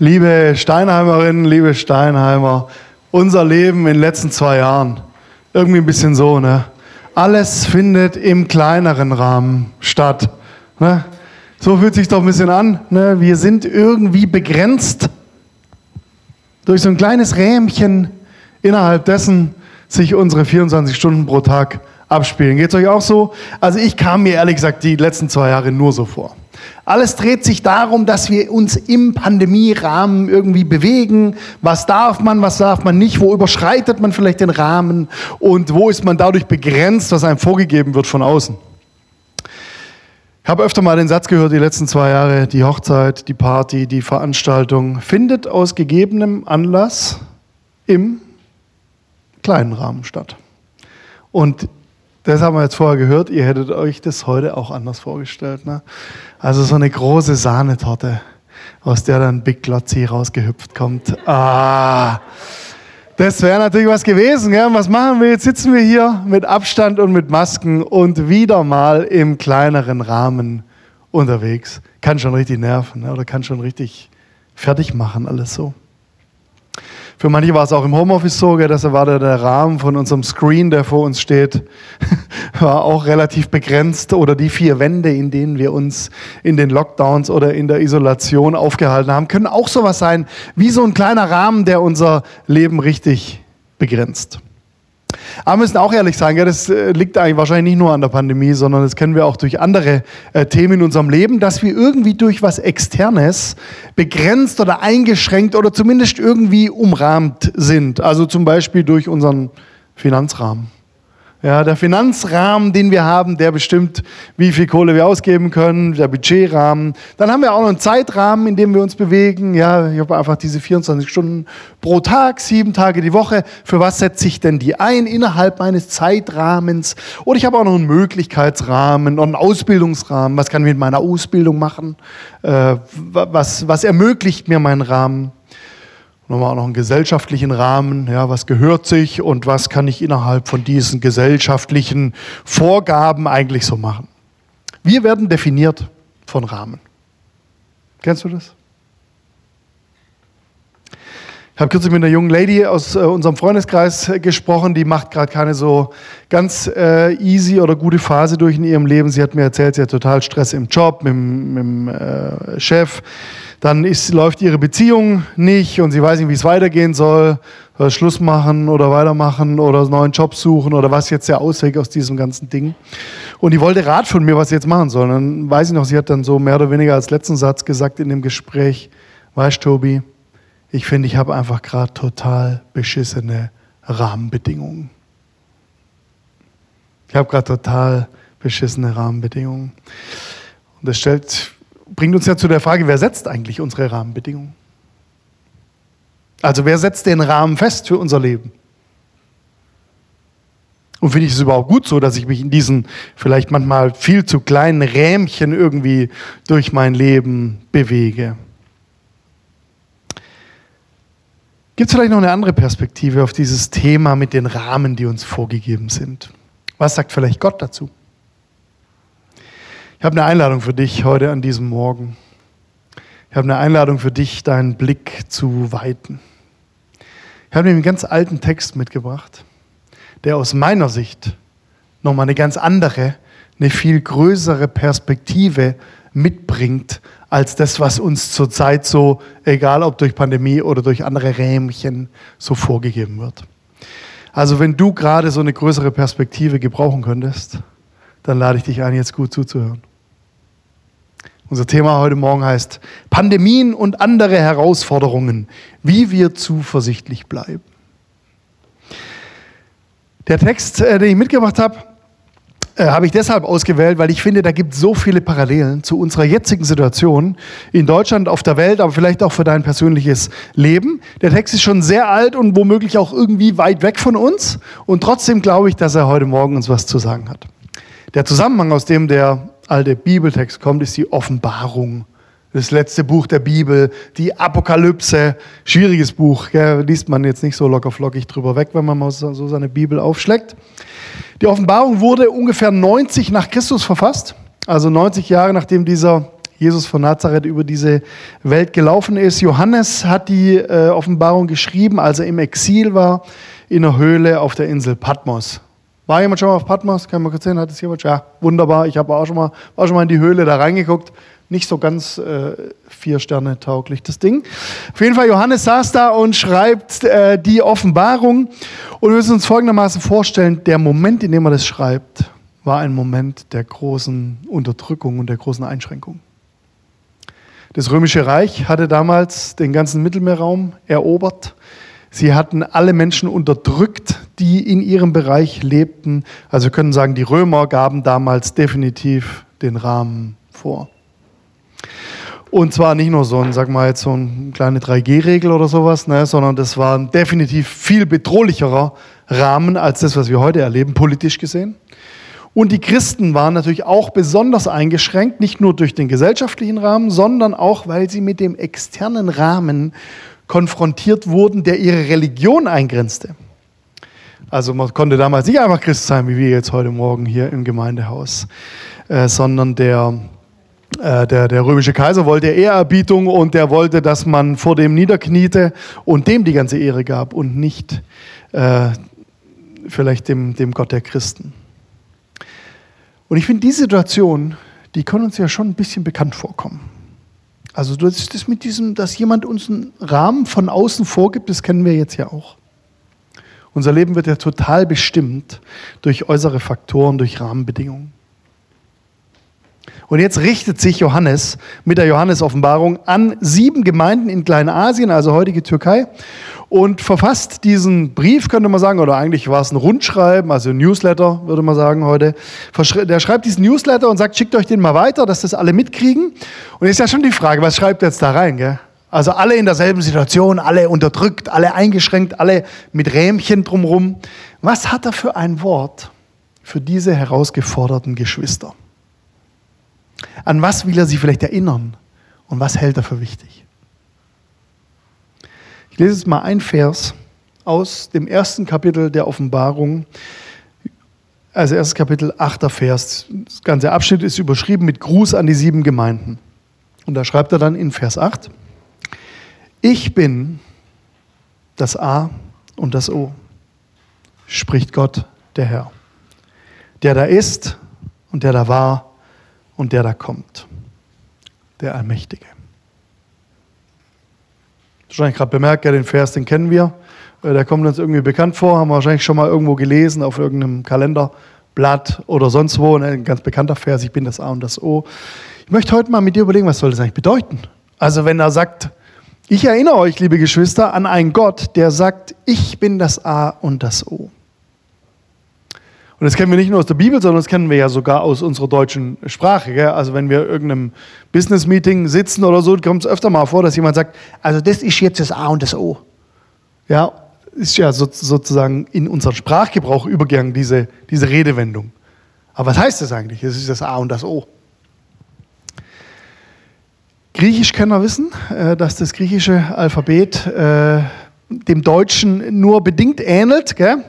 Liebe Steinheimerinnen, liebe Steinheimer, unser Leben in den letzten zwei Jahren, irgendwie ein bisschen so, ne? Alles findet im kleineren Rahmen statt. Ne? So fühlt sich doch ein bisschen an. Ne? Wir sind irgendwie begrenzt durch so ein kleines Rähmchen, innerhalb dessen sich unsere 24 Stunden pro Tag abspielen. Geht es euch auch so? Also ich kam mir ehrlich gesagt die letzten zwei Jahre nur so vor. Alles dreht sich darum, dass wir uns im Pandemierahmen irgendwie bewegen. Was darf man, was darf man nicht? Wo überschreitet man vielleicht den Rahmen? Und wo ist man dadurch begrenzt, was einem vorgegeben wird von außen? Ich habe öfter mal den Satz gehört, die letzten zwei Jahre, die Hochzeit, die Party, die Veranstaltung findet aus gegebenem Anlass im kleinen Rahmen statt. Und das haben wir jetzt vorher gehört, ihr hättet euch das heute auch anders vorgestellt. Ne? Also so eine große Sahnetorte, aus der dann Big Glotzi rausgehüpft kommt. Ah, das wäre natürlich was gewesen. Gell? Was machen wir? Jetzt sitzen wir hier mit Abstand und mit Masken und wieder mal im kleineren Rahmen unterwegs. Kann schon richtig nerven ne? oder kann schon richtig fertig machen, alles so. Für manche war es auch im Homeoffice so, dass war der, der Rahmen von unserem Screen, der vor uns steht, war auch relativ begrenzt oder die vier Wände, in denen wir uns in den Lockdowns oder in der Isolation aufgehalten haben, können auch sowas sein wie so ein kleiner Rahmen, der unser Leben richtig begrenzt. Aber wir müssen auch ehrlich sagen, ja, das äh, liegt eigentlich wahrscheinlich nicht nur an der Pandemie, sondern das kennen wir auch durch andere äh, Themen in unserem Leben, dass wir irgendwie durch was Externes begrenzt oder eingeschränkt oder zumindest irgendwie umrahmt sind. Also zum Beispiel durch unseren Finanzrahmen. Ja, der Finanzrahmen, den wir haben, der bestimmt, wie viel Kohle wir ausgeben können, der Budgetrahmen. Dann haben wir auch noch einen Zeitrahmen, in dem wir uns bewegen. Ja, ich habe einfach diese 24 Stunden pro Tag, sieben Tage die Woche. Für was setze ich denn die ein innerhalb meines Zeitrahmens? Oder ich habe auch noch einen Möglichkeitsrahmen und einen Ausbildungsrahmen. Was kann ich mit meiner Ausbildung machen? Äh, was, was ermöglicht mir mein Rahmen? Wir auch noch einen gesellschaftlichen Rahmen. Ja, was gehört sich und was kann ich innerhalb von diesen gesellschaftlichen Vorgaben eigentlich so machen? Wir werden definiert von Rahmen. Kennst du das? Ich habe kürzlich mit einer jungen Lady aus äh, unserem Freundeskreis äh, gesprochen, die macht gerade keine so ganz äh, easy oder gute Phase durch in ihrem Leben. Sie hat mir erzählt, sie hat total Stress im Job, mit, mit dem Chef dann ist, läuft ihre Beziehung nicht und sie weiß nicht, wie es weitergehen soll, soll Schluss machen oder weitermachen oder einen neuen Job suchen oder was jetzt der Ausweg aus diesem ganzen Ding. Und die wollte Rat von mir, was sie jetzt machen soll. Dann weiß ich noch, sie hat dann so mehr oder weniger als letzten Satz gesagt in dem Gespräch, weißt Tobi, ich finde, ich habe einfach gerade total beschissene Rahmenbedingungen. Ich habe gerade total beschissene Rahmenbedingungen. Und das stellt bringt uns ja zu der Frage, wer setzt eigentlich unsere Rahmenbedingungen? Also wer setzt den Rahmen fest für unser Leben? Und finde ich es überhaupt gut so, dass ich mich in diesen vielleicht manchmal viel zu kleinen Rähmchen irgendwie durch mein Leben bewege? Gibt es vielleicht noch eine andere Perspektive auf dieses Thema mit den Rahmen, die uns vorgegeben sind? Was sagt vielleicht Gott dazu? Ich habe eine Einladung für dich heute an diesem Morgen. Ich habe eine Einladung für dich, deinen Blick zu weiten. Ich habe einen ganz alten Text mitgebracht, der aus meiner Sicht nochmal eine ganz andere, eine viel größere Perspektive mitbringt als das, was uns zurzeit so, egal ob durch Pandemie oder durch andere Rähmchen, so vorgegeben wird. Also wenn du gerade so eine größere Perspektive gebrauchen könntest, dann lade ich dich ein, jetzt gut zuzuhören. Unser Thema heute Morgen heißt Pandemien und andere Herausforderungen, wie wir zuversichtlich bleiben. Der Text, äh, den ich mitgebracht habe, äh, habe ich deshalb ausgewählt, weil ich finde, da gibt es so viele Parallelen zu unserer jetzigen Situation in Deutschland, auf der Welt, aber vielleicht auch für dein persönliches Leben. Der Text ist schon sehr alt und womöglich auch irgendwie weit weg von uns. Und trotzdem glaube ich, dass er heute Morgen uns was zu sagen hat. Der Zusammenhang, aus dem der alte Bibeltext kommt, ist die Offenbarung. Das letzte Buch der Bibel, die Apokalypse, schwieriges Buch, gell? liest man jetzt nicht so locker flockig drüber weg, wenn man mal so seine Bibel aufschlägt. Die Offenbarung wurde ungefähr 90 nach Christus verfasst, also 90 Jahre nachdem dieser Jesus von Nazareth über diese Welt gelaufen ist. Johannes hat die äh, Offenbarung geschrieben, als er im Exil war, in einer Höhle auf der Insel Patmos. War jemand schon mal auf Patmos? Kann man kurz sehen? Hat es jemand? Ja, wunderbar. Ich habe auch schon mal, war schon mal in die Höhle da reingeguckt. Nicht so ganz äh, vier Sterne tauglich, das Ding. Auf jeden Fall, Johannes saß da und schreibt äh, die Offenbarung. Und wir müssen uns folgendermaßen vorstellen, der Moment, in dem er das schreibt, war ein Moment der großen Unterdrückung und der großen Einschränkung. Das Römische Reich hatte damals den ganzen Mittelmeerraum erobert. Sie hatten alle Menschen unterdrückt, die in ihrem Bereich lebten. Also wir können sagen, die Römer gaben damals definitiv den Rahmen vor. Und zwar nicht nur so ein, sag mal jetzt so eine kleine 3G-Regel oder sowas, ne, sondern das war ein definitiv viel bedrohlicherer Rahmen als das, was wir heute erleben, politisch gesehen. Und die Christen waren natürlich auch besonders eingeschränkt, nicht nur durch den gesellschaftlichen Rahmen, sondern auch, weil sie mit dem externen Rahmen konfrontiert wurden, der ihre Religion eingrenzte. Also man konnte damals nicht einfach Christ sein, wie wir jetzt heute Morgen hier im Gemeindehaus, äh, sondern der, äh, der, der römische Kaiser wollte Ehrerbietung und der wollte, dass man vor dem niederkniete und dem die ganze Ehre gab und nicht äh, vielleicht dem, dem Gott der Christen. Und ich finde, diese Situation, die kann uns ja schon ein bisschen bekannt vorkommen. Also das ist das mit diesem, dass jemand uns einen Rahmen von außen vorgibt, das kennen wir jetzt ja auch. Unser Leben wird ja total bestimmt durch äußere Faktoren, durch Rahmenbedingungen. Und jetzt richtet sich Johannes mit der Johannes-Offenbarung an sieben Gemeinden in Kleinasien, also heutige Türkei, und verfasst diesen Brief, könnte man sagen, oder eigentlich war es ein Rundschreiben, also ein Newsletter, würde man sagen heute. Der schreibt diesen Newsletter und sagt, schickt euch den mal weiter, dass das alle mitkriegen. Und ist ja schon die Frage, was schreibt er jetzt da rein? Gell? Also alle in derselben Situation, alle unterdrückt, alle eingeschränkt, alle mit Rähmchen drumherum. Was hat er für ein Wort für diese herausgeforderten Geschwister? An was will er sie vielleicht erinnern? Und was hält er für wichtig? Ich lese jetzt mal ein Vers aus dem ersten Kapitel der Offenbarung. Also erstes Kapitel, achter Vers. Das ganze Abschnitt ist überschrieben mit Gruß an die sieben Gemeinden. Und da schreibt er dann in Vers 8, ich bin das A und das O, spricht Gott, der Herr, der da ist und der da war und der da kommt, der Allmächtige. Wahrscheinlich gerade bemerkt, ja, den Vers, den kennen wir. Äh, der kommt uns irgendwie bekannt vor, haben wir wahrscheinlich schon mal irgendwo gelesen auf irgendeinem Kalenderblatt oder sonst wo. Ein ganz bekannter Vers, ich bin das A und das O. Ich möchte heute mal mit dir überlegen, was soll das eigentlich bedeuten? Also wenn er sagt, ich erinnere euch, liebe Geschwister, an einen Gott, der sagt, ich bin das A und das O. Und das kennen wir nicht nur aus der Bibel, sondern das kennen wir ja sogar aus unserer deutschen Sprache. Gell? Also wenn wir irgendeinem Business-Meeting sitzen oder so, kommt es öfter mal vor, dass jemand sagt, also das ist jetzt das A und das O. Ja, ist ja so, sozusagen in unseren Sprachgebrauch übergegangen, diese, diese Redewendung. Aber was heißt das eigentlich? Es ist das A und das O. Griechischkenner wissen, äh, dass das griechische Alphabet äh, dem Deutschen nur bedingt ähnelt. Gell?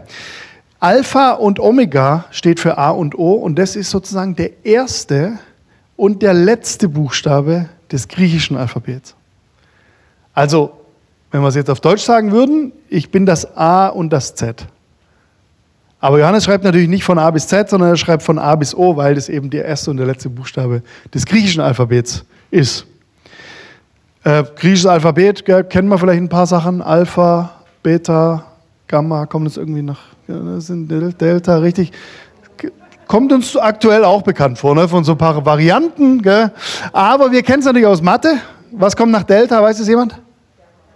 Alpha und Omega steht für A und O und das ist sozusagen der erste und der letzte Buchstabe des griechischen Alphabets. Also, wenn wir es jetzt auf Deutsch sagen würden, ich bin das A und das Z. Aber Johannes schreibt natürlich nicht von A bis Z, sondern er schreibt von A bis O, weil das eben der erste und der letzte Buchstabe des griechischen Alphabets ist. Äh, griechisches Alphabet, gell, kennen wir vielleicht ein paar Sachen. Alpha, Beta, Gamma, kommt es irgendwie nach das sind Delta, richtig. Kommt uns aktuell auch bekannt vor, ne? von so ein paar Varianten. Gell? Aber wir kennen es natürlich aus Mathe. Was kommt nach Delta, weiß es jemand?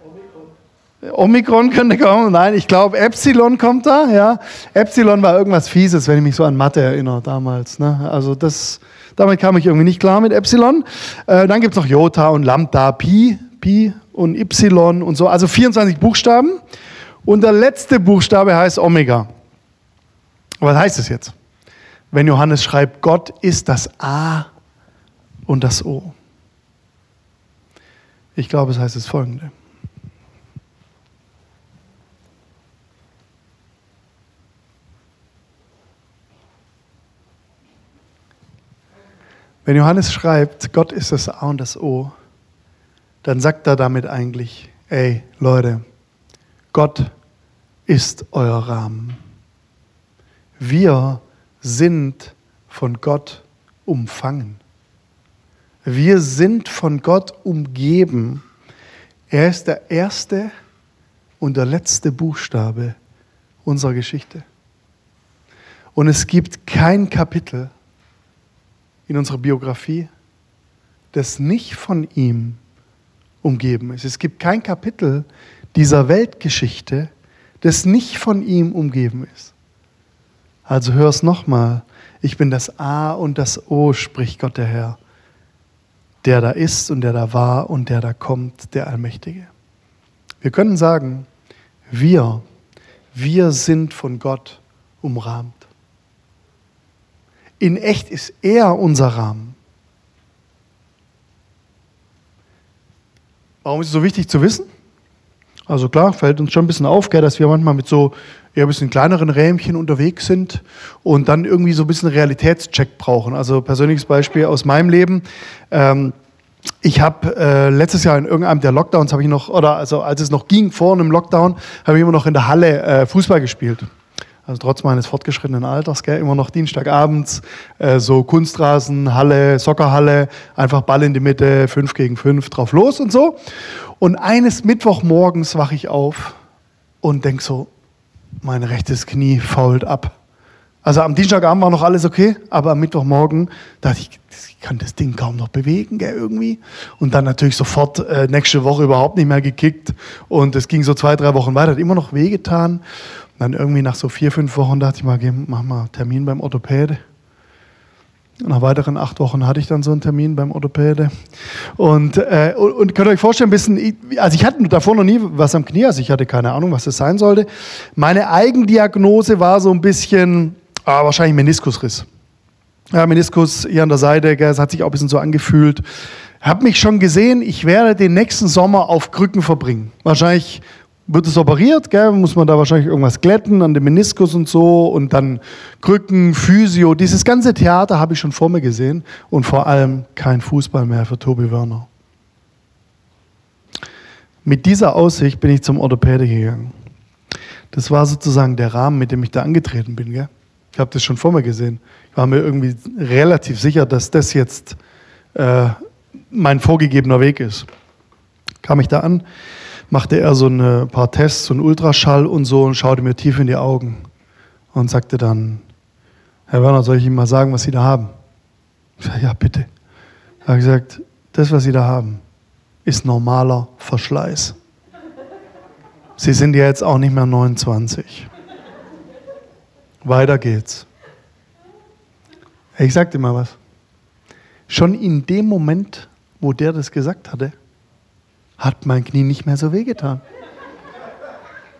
Omikron. Omikron könnte kommen. Nein, ich glaube, Epsilon kommt da. Ja. Epsilon war irgendwas Fieses, wenn ich mich so an Mathe erinnere damals. Ne? Also das, damit kam ich irgendwie nicht klar mit Epsilon. Äh, dann gibt es noch Jota und Lambda, Pi, Pi und Y und so. Also 24 Buchstaben. Und der letzte Buchstabe heißt Omega. Was heißt es jetzt? Wenn Johannes schreibt, Gott ist das A und das O. Ich glaube, es heißt das folgende. Wenn Johannes schreibt, Gott ist das A und das O, dann sagt er damit eigentlich, ey Leute, Gott ist euer Rahmen. Wir sind von Gott umfangen. Wir sind von Gott umgeben. Er ist der erste und der letzte Buchstabe unserer Geschichte. Und es gibt kein Kapitel in unserer Biografie, das nicht von ihm umgeben ist. Es gibt kein Kapitel dieser Weltgeschichte, das nicht von ihm umgeben ist. Also hör es nochmal. Ich bin das A und das O, spricht Gott der Herr, der da ist und der da war und der da kommt, der Allmächtige. Wir können sagen, wir, wir sind von Gott umrahmt. In echt ist er unser Rahmen. Warum ist es so wichtig zu wissen? Also klar, fällt uns schon ein bisschen auf, gell, dass wir manchmal mit so eher ein bisschen kleineren Rähmchen unterwegs sind und dann irgendwie so ein bisschen Realitätscheck brauchen. Also persönliches Beispiel aus meinem Leben. Ähm, ich habe äh, letztes Jahr in irgendeinem der Lockdowns habe ich noch oder also als es noch ging vor einem Lockdown habe ich immer noch in der Halle äh, Fußball gespielt. Also trotz meines fortgeschrittenen Alters, gell, immer noch Dienstagabends, äh, so Kunstrasen, Halle, Soccerhalle, einfach Ball in die Mitte, fünf gegen fünf, drauf los und so. Und eines Mittwochmorgens wache ich auf und denk so, mein rechtes Knie fault ab. Also am Dienstagabend war noch alles okay, aber am Mittwochmorgen dachte ich, ich kann das Ding kaum noch bewegen, gell, irgendwie. Und dann natürlich sofort äh, nächste Woche überhaupt nicht mehr gekickt. Und es ging so zwei, drei Wochen weiter, hat immer noch wehgetan. Und dann irgendwie nach so vier, fünf Wochen dachte ich mal, geh, mach mal Termin beim Orthopäde. Nach weiteren acht Wochen hatte ich dann so einen Termin beim Orthopäde. Und, äh, und, und könnt ihr euch vorstellen, ein bisschen, also ich hatte davor noch nie was am Knie, also ich hatte keine Ahnung, was das sein sollte. Meine Eigendiagnose war so ein bisschen, ah, wahrscheinlich Meniskusriss. Ja, Meniskus hier an der Seite, es hat sich auch ein bisschen so angefühlt. Hab mich schon gesehen, ich werde den nächsten Sommer auf Krücken verbringen. Wahrscheinlich wird es operiert, gell? muss man da wahrscheinlich irgendwas glätten an dem Meniskus und so und dann Krücken, Physio. Dieses ganze Theater habe ich schon vor mir gesehen und vor allem kein Fußball mehr für Tobi Werner. Mit dieser Aussicht bin ich zum Orthopäde gegangen. Das war sozusagen der Rahmen, mit dem ich da angetreten bin. Gell? Ich habe das schon vor mir gesehen. Ich war mir irgendwie relativ sicher, dass das jetzt äh, mein vorgegebener Weg ist. Kam ich da an, machte er so ein paar Tests, so einen Ultraschall und so und schaute mir tief in die Augen und sagte dann, Herr Werner, soll ich Ihnen mal sagen, was Sie da haben? Ja, bitte. Er hat gesagt, das, was Sie da haben, ist normaler Verschleiß. Sie sind ja jetzt auch nicht mehr 29. Weiter geht's. Ich sag dir mal was. Schon in dem Moment, wo der das gesagt hatte, hat mein Knie nicht mehr so wehgetan.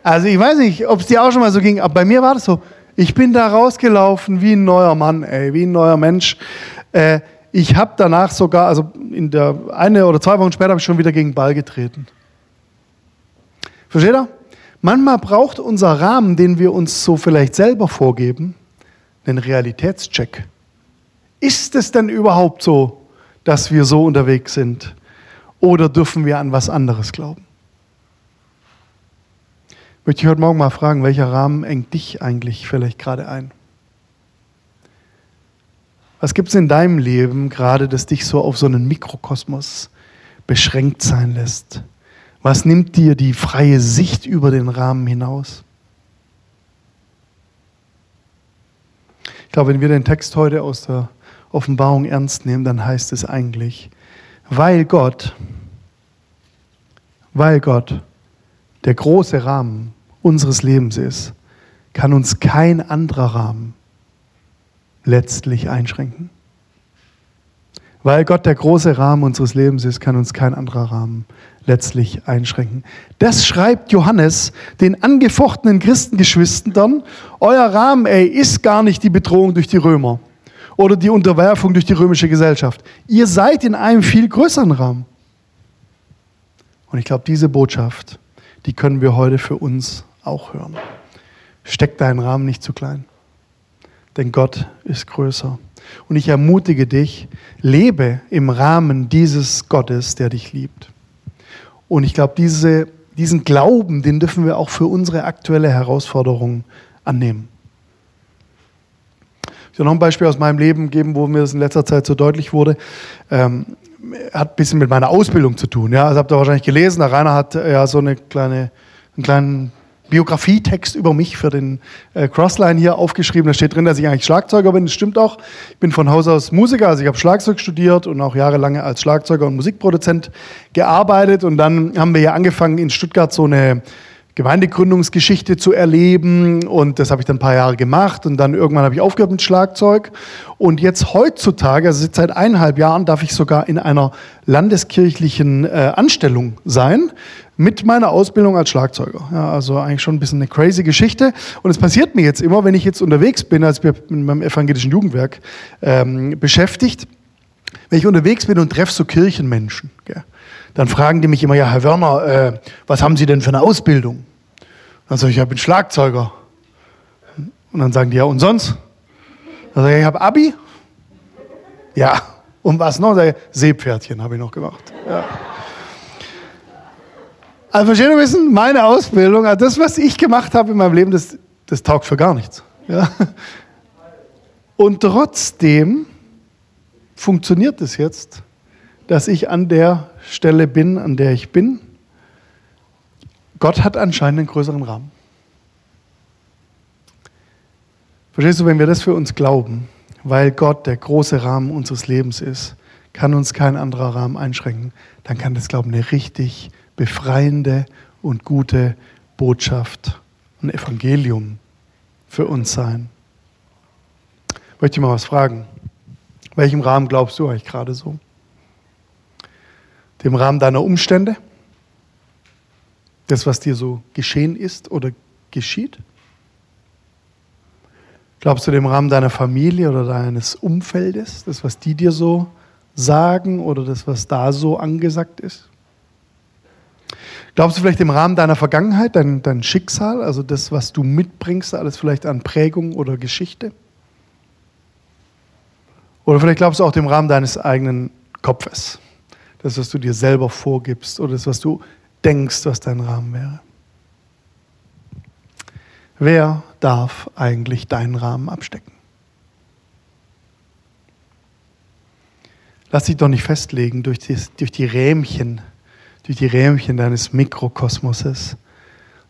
Also ich weiß nicht, ob es dir auch schon mal so ging, aber bei mir war das so. Ich bin da rausgelaufen wie ein neuer Mann, ey, wie ein neuer Mensch. Äh, ich habe danach sogar, also in der eine oder zwei Wochen später habe ich schon wieder gegen den Ball getreten. Versteht ihr? Manchmal braucht unser Rahmen, den wir uns so vielleicht selber vorgeben, einen Realitätscheck. Ist es denn überhaupt so, dass wir so unterwegs sind? Oder dürfen wir an was anderes glauben? Möchte ich heute Morgen mal fragen, welcher Rahmen engt dich eigentlich vielleicht gerade ein? Was gibt es in deinem Leben gerade, das dich so auf so einen Mikrokosmos beschränkt sein lässt? Was nimmt dir die freie Sicht über den Rahmen hinaus? Ich glaube, wenn wir den Text heute aus der Offenbarung ernst nehmen, dann heißt es eigentlich, weil Gott, weil Gott der große Rahmen unseres Lebens ist, kann uns kein anderer Rahmen letztlich einschränken. Weil Gott der große Rahmen unseres Lebens ist, kann uns kein anderer Rahmen letztlich einschränken. Das schreibt Johannes den angefochtenen Christengeschwistern. Euer Rahmen, ey, ist gar nicht die Bedrohung durch die Römer oder die Unterwerfung durch die römische Gesellschaft. Ihr seid in einem viel größeren Rahmen. Und ich glaube, diese Botschaft, die können wir heute für uns auch hören. Steck deinen Rahmen nicht zu klein, denn Gott ist größer. Und ich ermutige dich, lebe im Rahmen dieses Gottes, der dich liebt. Und ich glaube, diese, diesen Glauben, den dürfen wir auch für unsere aktuelle Herausforderung annehmen. Ich will noch ein Beispiel aus meinem Leben geben, wo mir das in letzter Zeit so deutlich wurde. Ähm, hat ein bisschen mit meiner Ausbildung zu tun. Ja, also habt ihr wahrscheinlich gelesen. Der Rainer hat äh, ja so eine kleine, einen kleinen Biografietext über mich für den äh, Crossline hier aufgeschrieben. Da steht drin, dass ich eigentlich Schlagzeuger bin. Das stimmt auch. Ich bin von Haus aus Musiker, also ich habe Schlagzeug studiert und auch jahrelang als Schlagzeuger und Musikproduzent gearbeitet. Und dann haben wir hier angefangen, in Stuttgart so eine Gemeindegründungsgeschichte zu erleben und das habe ich dann ein paar Jahre gemacht und dann irgendwann habe ich aufgehört mit Schlagzeug und jetzt heutzutage, also seit eineinhalb Jahren, darf ich sogar in einer landeskirchlichen äh, Anstellung sein mit meiner Ausbildung als Schlagzeuger. Ja, also eigentlich schon ein bisschen eine crazy Geschichte und es passiert mir jetzt immer, wenn ich jetzt unterwegs bin, als wir mit meinem evangelischen Jugendwerk ähm, beschäftigt, wenn ich unterwegs bin und treffe so Kirchenmenschen. Gell, dann fragen die mich immer, ja, Herr Werner, äh, was haben Sie denn für eine Ausbildung? Dann sage ich, ich bin Schlagzeuger. Und dann sagen die, ja, und sonst? Dann sage ich, ich habe Abi. Ja, und was noch? Seepferdchen habe ich noch gemacht. Ja. Also versteht ihr wissen, meine Ausbildung, also das, was ich gemacht habe in meinem Leben, das, das taugt für gar nichts. Ja. Und trotzdem funktioniert es jetzt, dass ich an der Stelle bin, an der ich bin. Gott hat anscheinend einen größeren Rahmen. Verstehst du, wenn wir das für uns glauben, weil Gott der große Rahmen unseres Lebens ist, kann uns kein anderer Rahmen einschränken, dann kann das, glaube ich, eine richtig befreiende und gute Botschaft, ein Evangelium für uns sein. Ich möchte mal was fragen. Welchem Rahmen glaubst du eigentlich gerade so? Dem Rahmen deiner Umstände? Das, was dir so geschehen ist oder geschieht? Glaubst du dem Rahmen deiner Familie oder deines Umfeldes, das, was die dir so sagen oder das, was da so angesagt ist? Glaubst du vielleicht im Rahmen deiner Vergangenheit, dein, dein Schicksal, also das, was du mitbringst, alles vielleicht an Prägung oder Geschichte? Oder vielleicht glaubst du auch dem Rahmen deines eigenen Kopfes, das, was du dir selber vorgibst oder das, was du denkst, was dein Rahmen wäre. Wer darf eigentlich deinen Rahmen abstecken? Lass dich doch nicht festlegen durch die, durch die Rähmchen, durch die Rähmchen deines Mikrokosmoses,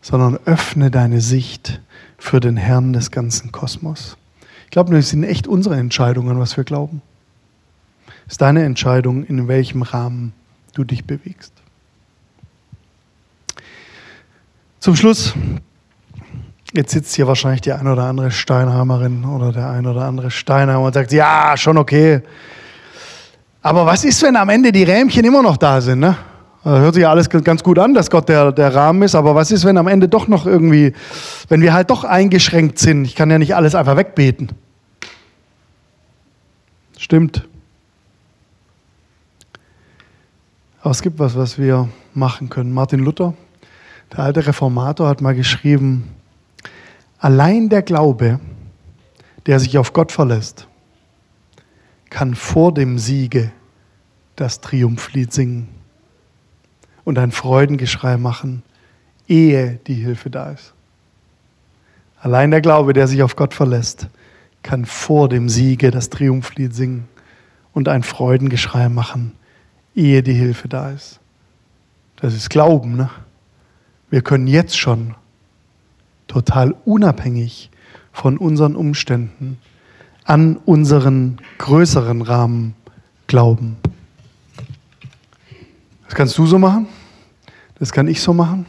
sondern öffne deine Sicht für den Herrn des ganzen Kosmos. Ich glaube, das sind echt unsere Entscheidungen, was wir glauben. Es ist deine Entscheidung, in welchem Rahmen du dich bewegst. Zum Schluss, jetzt sitzt hier wahrscheinlich die ein oder andere Steinheimerin oder der ein oder andere Steinheimer und sagt, ja, schon okay. Aber was ist, wenn am Ende die Rähmchen immer noch da sind? Ne? Hört sich ja alles ganz gut an, dass Gott der, der Rahmen ist, aber was ist, wenn am Ende doch noch irgendwie, wenn wir halt doch eingeschränkt sind? Ich kann ja nicht alles einfach wegbeten. Stimmt. Aber es gibt was, was wir machen können. Martin Luther der alte Reformator hat mal geschrieben, allein der Glaube, der sich auf Gott verlässt, kann vor dem Siege das Triumphlied singen und ein Freudengeschrei machen, ehe die Hilfe da ist. Allein der Glaube, der sich auf Gott verlässt, kann vor dem Siege das Triumphlied singen und ein Freudengeschrei machen, ehe die Hilfe da ist. Das ist Glauben, ne? Wir können jetzt schon total unabhängig von unseren Umständen an unseren größeren Rahmen glauben. Das kannst du so machen, das kann ich so machen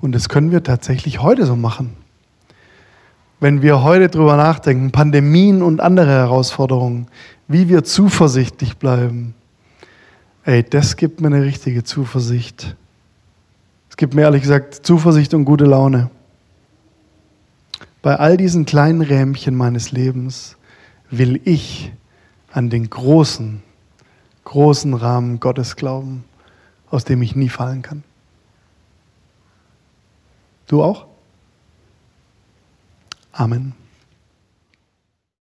und das können wir tatsächlich heute so machen. Wenn wir heute darüber nachdenken, Pandemien und andere Herausforderungen, wie wir zuversichtlich bleiben, ey, das gibt mir eine richtige Zuversicht gibt mir ehrlich gesagt Zuversicht und gute Laune. Bei all diesen kleinen Rähmchen meines Lebens will ich an den großen, großen Rahmen Gottes glauben, aus dem ich nie fallen kann. Du auch? Amen.